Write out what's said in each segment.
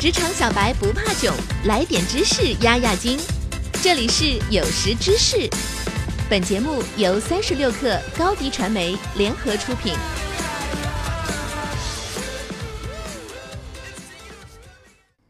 职场小白不怕囧，来点知识压压惊。这里是有识知识，本节目由三十六克高低传媒联合出品。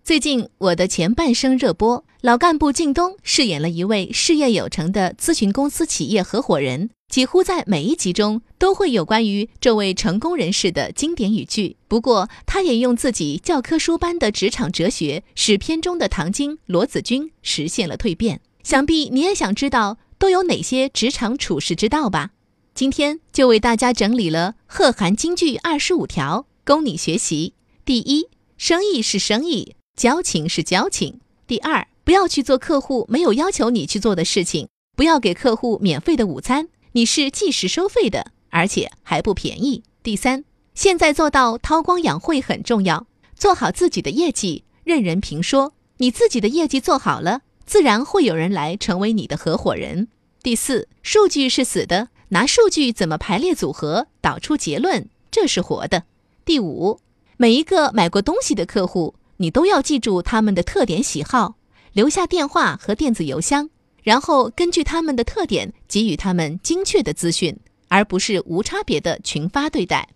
最近，《我的前半生》热播，老干部靳东饰演了一位事业有成的咨询公司企业合伙人。几乎在每一集中都会有关于这位成功人士的经典语句。不过，他也用自己教科书般的职场哲学，使片中的唐晶、罗子君实现了蜕变。想必你也想知道都有哪些职场处世之道吧？今天就为大家整理了贺涵金句二十五条，供你学习。第一，生意是生意，交情是交情。第二，不要去做客户没有要求你去做的事情，不要给客户免费的午餐。你是计时收费的，而且还不便宜。第三，现在做到韬光养晦很重要，做好自己的业绩，任人评说。你自己的业绩做好了，自然会有人来成为你的合伙人。第四，数据是死的，拿数据怎么排列组合，导出结论，这是活的。第五，每一个买过东西的客户，你都要记住他们的特点喜好，留下电话和电子邮箱。然后根据他们的特点给予他们精确的资讯，而不是无差别的群发对待。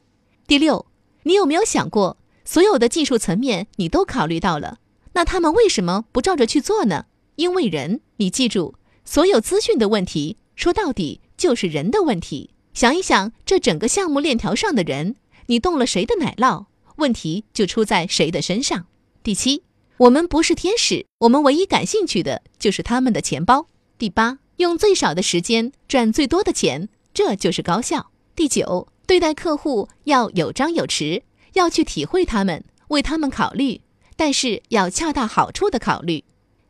第六，你有没有想过，所有的技术层面你都考虑到了，那他们为什么不照着去做呢？因为人，你记住，所有资讯的问题，说到底就是人的问题。想一想，这整个项目链条上的人，你动了谁的奶酪，问题就出在谁的身上。第七，我们不是天使，我们唯一感兴趣的就是他们的钱包。第八，用最少的时间赚最多的钱，这就是高效。第九，对待客户要有张有弛，要去体会他们，为他们考虑，但是要恰到好处的考虑。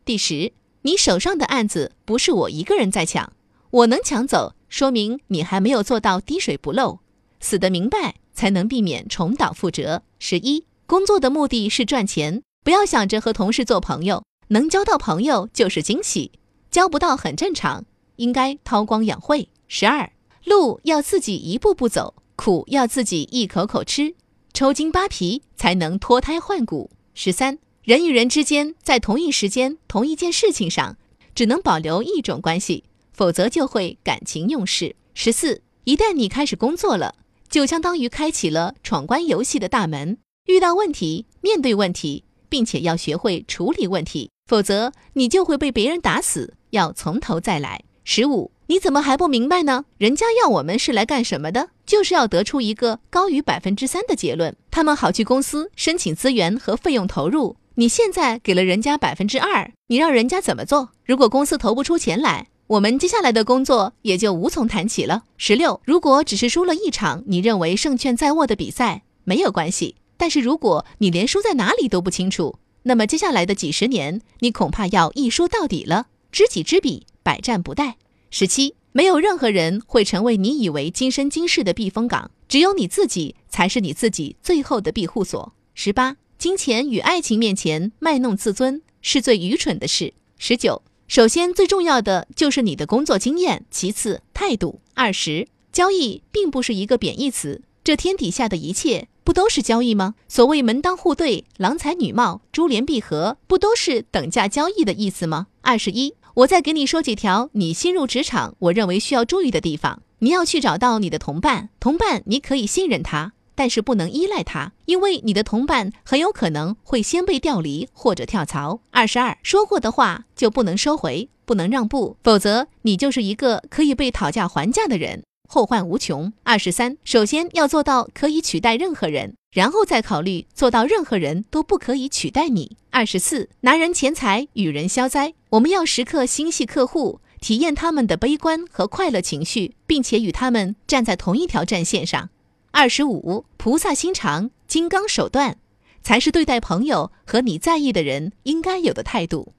第十，你手上的案子不是我一个人在抢，我能抢走，说明你还没有做到滴水不漏，死得明白，才能避免重蹈覆辙。十一，工作的目的是赚钱，不要想着和同事做朋友，能交到朋友就是惊喜。交不到很正常，应该韬光养晦。十二，路要自己一步步走，苦要自己一口口吃，抽筋扒皮才能脱胎换骨。十三，人与人之间在同一时间、同一件事情上，只能保留一种关系，否则就会感情用事。十四，一旦你开始工作了，就相当于开启了闯关游戏的大门，遇到问题，面对问题，并且要学会处理问题，否则你就会被别人打死。要从头再来。十五，你怎么还不明白呢？人家要我们是来干什么的？就是要得出一个高于百分之三的结论，他们好去公司申请资源和费用投入。你现在给了人家百分之二，你让人家怎么做？如果公司投不出钱来，我们接下来的工作也就无从谈起了。十六，如果只是输了一场，你认为胜券在握的比赛没有关系，但是如果你连输在哪里都不清楚，那么接下来的几十年，你恐怕要一输到底了。知己知彼，百战不殆。十七，没有任何人会成为你以为今生今世的避风港，只有你自己才是你自己最后的庇护所。十八，金钱与爱情面前卖弄自尊是最愚蠢的事。十九，首先最重要的就是你的工作经验，其次态度。二十，交易并不是一个贬义词，这天底下的一切不都是交易吗？所谓门当户对、郎才女貌、珠联璧合，不都是等价交易的意思吗？二十一。我再给你说几条你新入职场我认为需要注意的地方。你要去找到你的同伴，同伴你可以信任他，但是不能依赖他，因为你的同伴很有可能会先被调离或者跳槽。二十二，说过的话就不能收回，不能让步，否则你就是一个可以被讨价还价的人。后患无穷。二十三，首先要做到可以取代任何人，然后再考虑做到任何人都不可以取代你。二十四，拿人钱财与人消灾，我们要时刻心系客户，体验他们的悲观和快乐情绪，并且与他们站在同一条战线上。二十五，菩萨心肠，金刚手段，才是对待朋友和你在意的人应该有的态度。